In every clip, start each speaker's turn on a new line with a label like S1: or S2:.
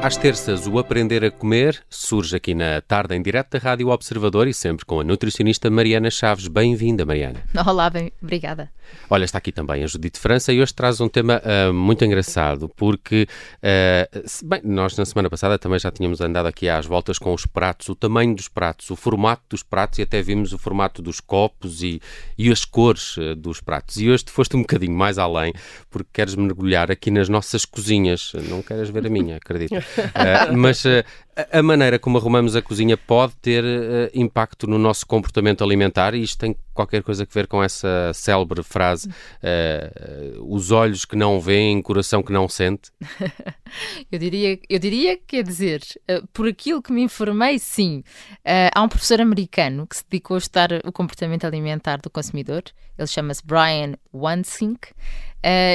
S1: Às terças, o Aprender a Comer surge aqui na tarde em direto da Rádio Observador e sempre com a nutricionista Mariana Chaves. Bem-vinda, Mariana.
S2: Olá, bem, obrigada.
S1: Olha, está aqui também a Judite França e hoje traz um tema uh, muito engraçado, porque, uh, bem, nós na semana passada também já tínhamos andado aqui às voltas com os pratos, o tamanho dos pratos, o formato dos pratos e até vimos o formato dos copos e, e as cores uh, dos pratos. E hoje foste um bocadinho mais além, porque queres mergulhar aqui nas nossas cozinhas. Não queres ver a minha, acredito. mas a maneira como arrumamos a cozinha pode ter uh, impacto no nosso comportamento alimentar e isto tem qualquer coisa a ver com essa célebre frase: uh, uh, os olhos que não veem, coração que não sente?
S2: eu diria, eu diria, quer dizer, por aquilo que me informei, sim. há um professor americano que se dedicou a estudar o comportamento alimentar do consumidor. Ele chama-se Brian Wansink.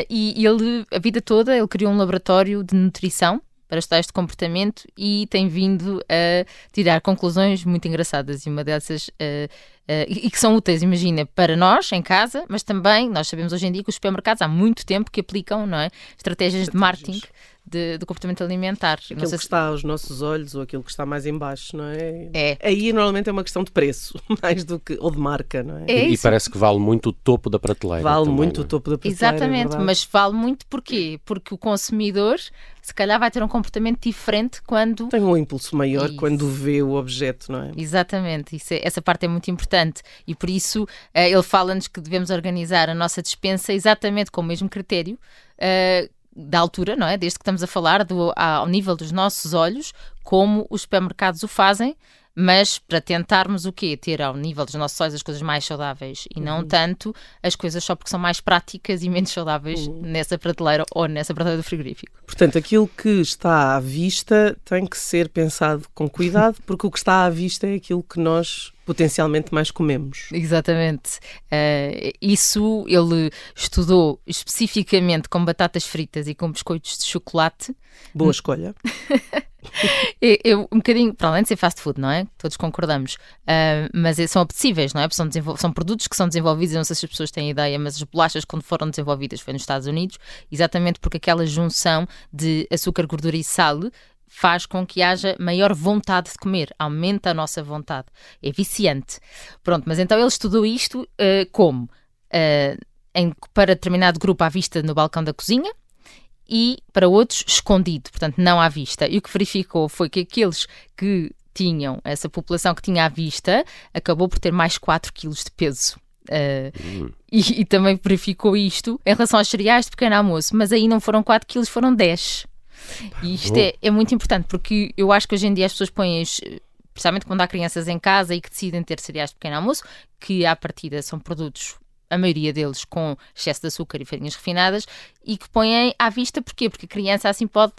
S2: e ele, a vida toda, ele criou um laboratório de nutrição para estudar este comportamento e tem vindo a tirar conclusões muito engraçadas e uma dessas uh, uh, e que são úteis, imagina, para nós em casa, mas também nós sabemos hoje em dia que os supermercados há muito tempo que aplicam não é, estratégias, estratégias. de marketing de, do comportamento alimentar.
S3: Aquilo que se... está aos nossos olhos ou aquilo que está mais embaixo, não é?
S2: É.
S3: Aí normalmente é uma questão de preço, mais do que, ou de marca, não é?
S1: é e, e parece que vale muito o topo da prateleira.
S3: Vale
S1: também,
S3: muito
S1: é?
S3: o topo da prateleira.
S2: É Exatamente,
S3: é
S2: mas vale muito porquê? Porque o consumidor se calhar vai ter um comportamento diferente quando.
S3: Tem um impulso maior isso. quando vê o objeto, não é?
S2: Exatamente, isso é, essa parte é muito importante e por isso uh, ele fala-nos que devemos organizar a nossa dispensa exatamente com o mesmo critério. Uh, da altura, não é? Desde que estamos a falar do, ao nível dos nossos olhos, como os supermercados o fazem, mas para tentarmos o quê? Ter ao nível dos nossos olhos as coisas mais saudáveis e não uhum. tanto as coisas só porque são mais práticas e menos saudáveis uhum. nessa prateleira ou nessa prateleira do frigorífico.
S3: Portanto, aquilo que está à vista tem que ser pensado com cuidado, porque o que está à vista é aquilo que nós potencialmente mais comemos.
S2: Exatamente. Uh, isso ele estudou especificamente com batatas fritas e com biscoitos de chocolate.
S3: Boa escolha.
S2: eu, um bocadinho, para além de ser fast food, não é? Todos concordamos. Uh, mas são apetecíveis, não é? São, são, produtos que são desenvolvidos, eu não sei se as pessoas têm ideia, mas as bolachas, quando foram desenvolvidas, foi nos Estados Unidos, exatamente porque aquela junção de açúcar, gordura e sal faz com que haja maior vontade de comer, aumenta a nossa vontade. É viciante. Pronto, mas então ele estudou isto uh, como? Uh, em, para determinado grupo à vista no balcão da cozinha, e para outros escondido, portanto não à vista. E o que verificou foi que aqueles que tinham, essa população que tinha à vista, acabou por ter mais 4 quilos de peso. Uh, e, e, também verificou isto em relação aos cereais de pequeno almoço, mas aí não foram 4 quilos, foram 10. E isto é, é, muito importante porque eu acho que hoje em dia as pessoas põem, especialmente quando há crianças em casa e que decidem ter cereais de pequeno almoço, que à partida são produtos a maioria deles com excesso de açúcar e farinhas refinadas, e que põem à vista, porquê? Porque a criança assim pode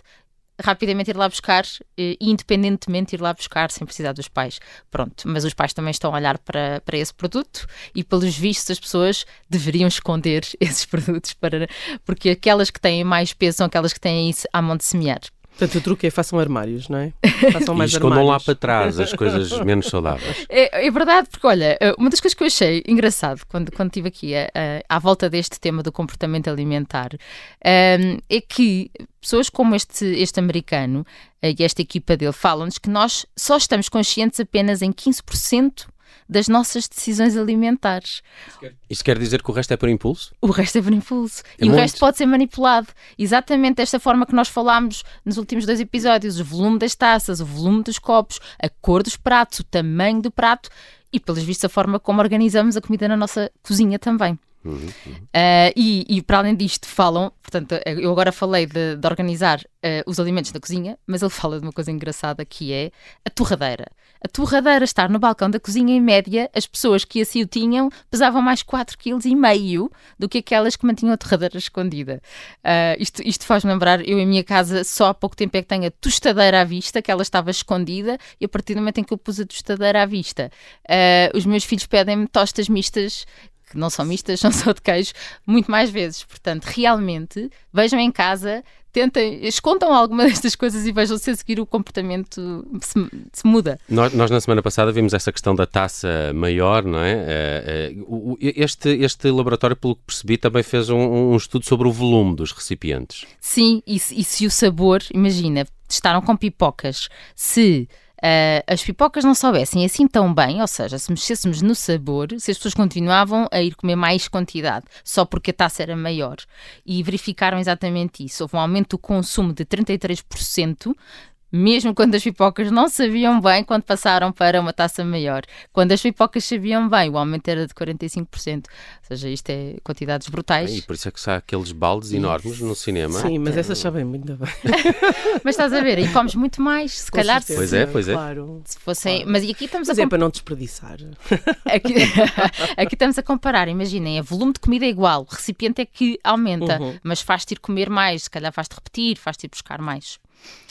S2: rapidamente ir lá buscar e independentemente ir lá buscar sem precisar dos pais. Pronto, mas os pais também estão a olhar para, para esse produto e pelos vistos as pessoas deveriam esconder esses produtos para porque aquelas que têm mais peso são aquelas que têm isso à mão de semear.
S3: Portanto, o truque é façam armários, não é?
S1: Façam mais e escondam lá para trás as coisas menos saudáveis.
S2: É, é, verdade, porque olha, eh, uma das coisas que eu achei engraçado quando, quando estive aqui a, eh, a, eh, à volta deste tema do comportamento alimentar um, é que pessoas como este, este americano e esta equipa dele falam-nos que nós só estamos conscientes apenas em 15% das nossas decisões alimentares.
S1: Isso quer dizer que o resto é por impulso?
S2: O resto é por impulso. É e muito. o resto pode ser manipulado. Exatamente desta forma que nós falámos nos últimos dois episódios: o volume das taças, o volume dos copos, a cor dos pratos, o tamanho do prato e, pelos vistos, a forma como organizamos a comida na nossa cozinha também. Uhum, uhum. Uh, e, e, para além disto, falam, portanto, eu agora falei de, de organizar uh, os alimentos na cozinha, mas ele fala de uma coisa engraçada que é a torradeira. A torradeira estar no balcão da cozinha, em média, as pessoas que assim o tinham pesavam mais 4,5 kg do que aquelas que mantinham a torradeira escondida. Uh, isto isto faz-me lembrar, eu em minha casa só há pouco tempo é que tenho a tostadeira à vista, que ela estava escondida, e a partir do momento em que eu pus a tostadeira à vista, os meus filhos pedem-me tostas mistas que não são mistas, são só de queijo, muito mais vezes. Portanto, realmente, vejam em casa, tentem, escondam alguma destas coisas e vejam se a seguir o comportamento se, se muda.
S1: Nós, nós, na semana passada, vimos essa questão da taça maior, não é? Uh, uh, este, este laboratório, pelo que percebi, também fez um, um estudo sobre o volume dos recipientes.
S2: Sim, e, e se o sabor, imagina, testaram com pipocas, se uh, as pipocas não soubessem assim tão bem, ou seja, se mexêssemos no sabor, se as pessoas continuavam a ir comer mais quantidade, só porque a taça era maior. E verificaram exatamente isso. Houve um aumento do consumo de 33% mesmo quando as pipocas não sabiam bem, quando passaram para uma taça maior. Quando as pipocas sabiam bem, o aumento era de 45%. Ou seja, isto é quantidades brutais.
S1: E por isso é que há aqueles baldes enormes no cinema.
S3: Sim, mas essas sabem muito bem.
S2: mas estás a ver, e comes muito mais, se Com calhar.
S1: Certeza, pois é, pois é.
S3: Claro.
S2: Se fossem, claro. Mas aqui estamos
S3: mas
S2: a.
S3: é para não desperdiçar.
S2: Aqui, aqui estamos a comparar, imaginem, a volume de comida é igual, o recipiente é que aumenta, uhum. mas faz-te ir comer mais, se calhar faz-te repetir, faz-te ir buscar mais.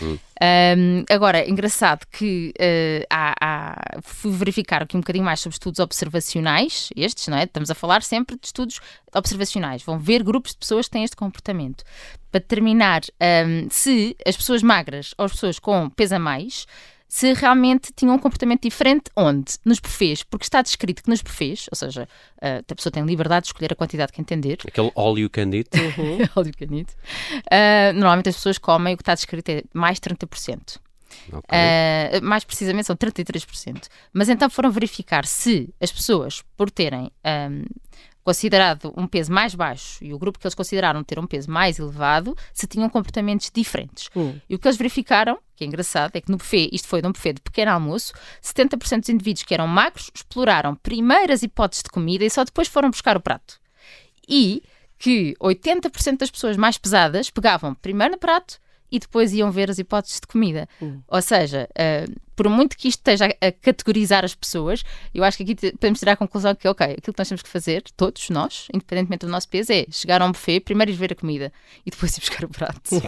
S2: Hum. Um, agora, engraçado que uh, há, há, fui verificar aqui um bocadinho mais sobre estudos observacionais, estes, não é? Estamos a falar sempre de estudos observacionais. Vão ver grupos de pessoas que têm este comportamento. Para determinar um, se as pessoas magras ou as pessoas com peso a mais se realmente tinham um comportamento diferente onde? Nos buffets, porque está descrito que nos buffets, ou seja, uh, a pessoa tem liberdade de escolher a quantidade que entender.
S1: Aquele all you can eat.
S2: Uhum. all you can eat. Uh, normalmente as pessoas comem, o que está descrito é mais 30%. Okay. Uh, mais precisamente são 33%. Mas então foram verificar se as pessoas, por terem um, considerado um peso mais baixo e o grupo que eles consideraram ter um peso mais elevado, se tinham comportamentos diferentes. Hum. E o que eles verificaram, que é engraçado, é que no buffet, isto foi num buffet de pequeno almoço, 70% dos indivíduos que eram magros exploraram primeiras hipóteses de comida e só depois foram buscar o prato. E que 80% das pessoas mais pesadas pegavam primeiro no prato e depois iam ver as hipóteses de comida. Hum. Ou seja, uh, por muito que isto esteja a, a, categorizar as pessoas, eu acho que aqui podemos tirar a conclusão que, ok, aquilo que nós temos que fazer, todos nós, independentemente do nosso peso, é chegar a um buffet, primeiro ir ver a comida e depois ir buscar o prato.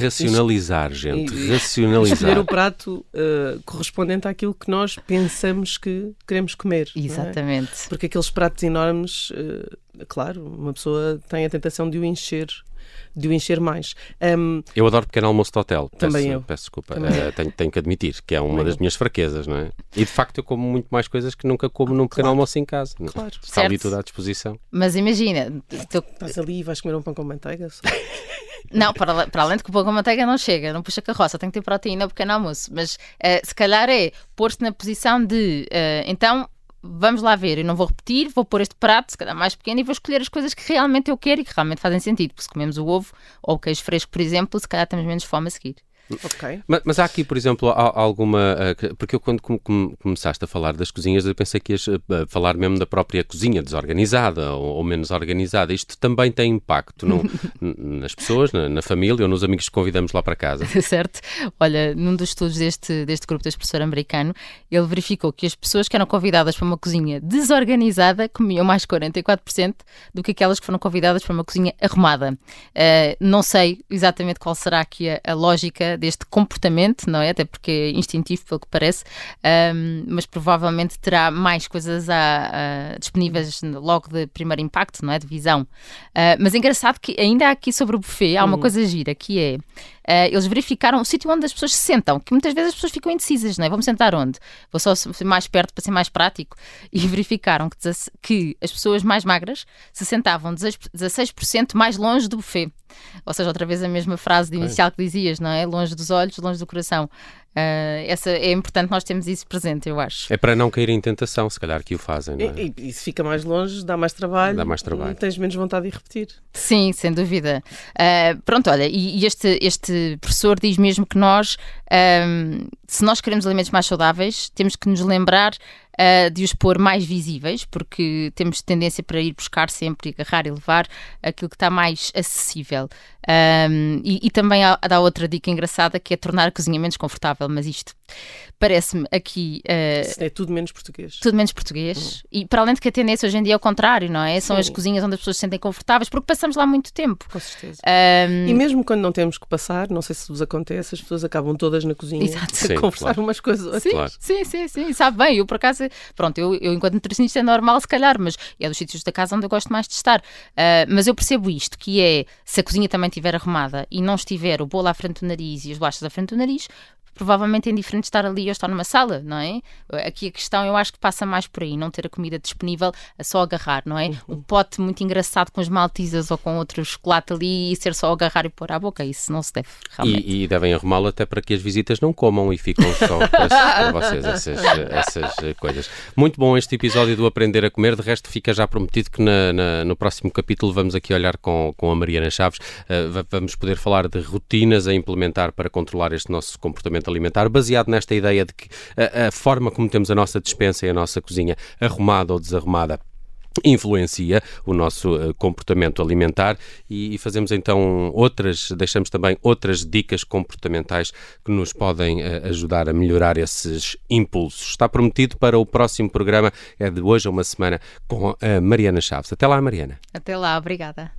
S1: Racionalizar, gente, e, racionalizar.
S3: Escolher o prato uh, correspondente àquilo que nós pensamos que queremos comer.
S2: É? Exatamente.
S3: É? Porque aqueles pratos enormes, uh, claro, uma pessoa tem a tentação de o encher de o encher mais. Um,
S1: eu adoro pequeno almoço de hotel.
S3: Também
S1: peço,
S3: eu.
S1: Peço desculpa. Uh, tenho, tenho, que admitir que é uma também das eu. minhas fraquezas, não é? E de facto eu como muito mais coisas que nunca como num pequeno claro. almoço em casa. É?
S3: Claro.
S1: Está certo. ali tudo à disposição.
S2: Mas imagina.
S3: Tu... Estás ali e vais comer um pão com manteiga?
S2: Não, para, para, além de que o pão com manteiga não chega, não puxa carroça, tem que ter proteína pequeno almoço. Mas uh, se calhar é pôr-te na posição de uh, então vamos lá ver, eu não vou repetir, vou pôr este prato, se calhar mais pequeno, e vou escolher as coisas que realmente eu quero e que realmente fazem sentido. Porque se comemos o ovo ou o queijo fresco, por exemplo, se calhar temos menos fome a seguir.
S1: Mas, mas, há aqui, por exemplo, alguma. Eh, porque eu, quando começaste a falar das cozinhas, eu pensei que ias eh, falar mesmo da própria cozinha desorganizada ou, menos organizada. Isto também tem impacto no, nas pessoas, na, na, família ou nos amigos que convidamos lá para casa.
S2: certo. Olha, num dos estudos deste, deste grupo deste professor americano, ele verificou que as pessoas que eram convidadas para uma cozinha desorganizada comiam mais 44% do que aquelas que foram convidadas para uma cozinha arrumada. Uh, não sei exatamente qual será aqui a, a lógica deste comportamento, não é? Até porque é instintivo, pelo que parece, um, mas provavelmente terá mais coisas a, a, disponíveis logo de primeiro impacto, não é? De visão. Uh, mas é engraçado que ainda aqui sobre o buffet há uma hum. coisa gira que é eles verificaram o sítio onde as pessoas se sentam, que muitas vezes as pessoas ficam indecisas, não é? Vamos sentar onde? Vou só ser mais perto para ser mais prático. E verificaram que, que as pessoas mais magras se sentavam 16% mais longe do buffet. Ou seja, outra vez a mesma frase inicial que dizias, não é? Longe dos olhos, longe do coração. Uh, essa, é importante nós termos isso presente, eu acho.
S1: É para não cair em tentação, se calhar que o fazem, não
S3: é? E, e, se fica mais longe, dá mais trabalho.
S1: Dá mais trabalho.
S3: Tens menos vontade de repetir.
S2: Sim, sem dúvida. Uh, pronto, olha, e, e, este, este professor diz mesmo que nós, um, se nós queremos alimentos mais saudáveis, temos que nos lembrar uh, de os pôr mais visíveis, porque temos tendência para ir buscar sempre, agarrar e levar aquilo que está mais acessível. Um, e, e, também há, dá outra dica engraçada que é tornar a cozinha menos confortável mas isto parece-me aqui.
S3: Uh, é tudo menos português.
S2: Tudo menos português. Hum. E para além de que a tendência hoje em dia é o contrário, não é? São Sim. as cozinhas onde as pessoas se sentem confortáveis, porque passamos lá muito tempo.
S3: Com certeza. Um... E mesmo quando não temos que passar, não sei se vos acontece, as pessoas acabam todas na cozinha Exato. a Sim, conversar claro. umas coisas
S2: sim,
S3: claro.
S2: sim, sim, sim, sabe bem. Eu, por acaso, pronto, eu, eu enquanto nutricionista é normal, se calhar, mas é dos sítios da casa onde eu gosto mais de estar. Uh, mas eu percebo isto, que é se a cozinha também estiver arrumada e não estiver o bolo à frente do nariz e as bolachas à frente do nariz, provavelmente é indiferente estar ali ou estar numa sala, não é? Aqui a questão eu acho que passa mais por aí, não ter a comida disponível a só agarrar, não é? Um pote muito engraçado com as maltesas ou com outro chocolate ali e ser só agarrar e pôr à boca, isso não se deve realmente.
S1: E, e devem arrumá-lo até para que as visitas não comam e ficam só para, vocês essas, essas coisas. Muito bom este episódio do Aprender a Comer, de resto fica já prometido que na, na, no próximo capítulo vamos aqui olhar com, com a Mariana Chaves, uh, vamos poder falar de rotinas a implementar para controlar este nosso comportamento alimentar, baseado nesta ideia de que a, a forma como temos a nossa despensa e a nossa cozinha arrumada ou desarrumada influencia o nosso uh, comportamento alimentar e, fazemos então outras, deixamos também outras dicas comportamentais que nos podem uh, ajudar a melhorar esses impulsos. Está prometido para o próximo programa, é de hoje a uma semana, com a Mariana Chaves. Até lá, Mariana.
S2: Até lá, obrigada.